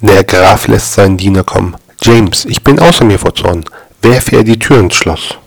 Der Graf lässt seinen Diener kommen. James, ich bin außer mir vor Zorn. Werfe er die Tür ins Schloss.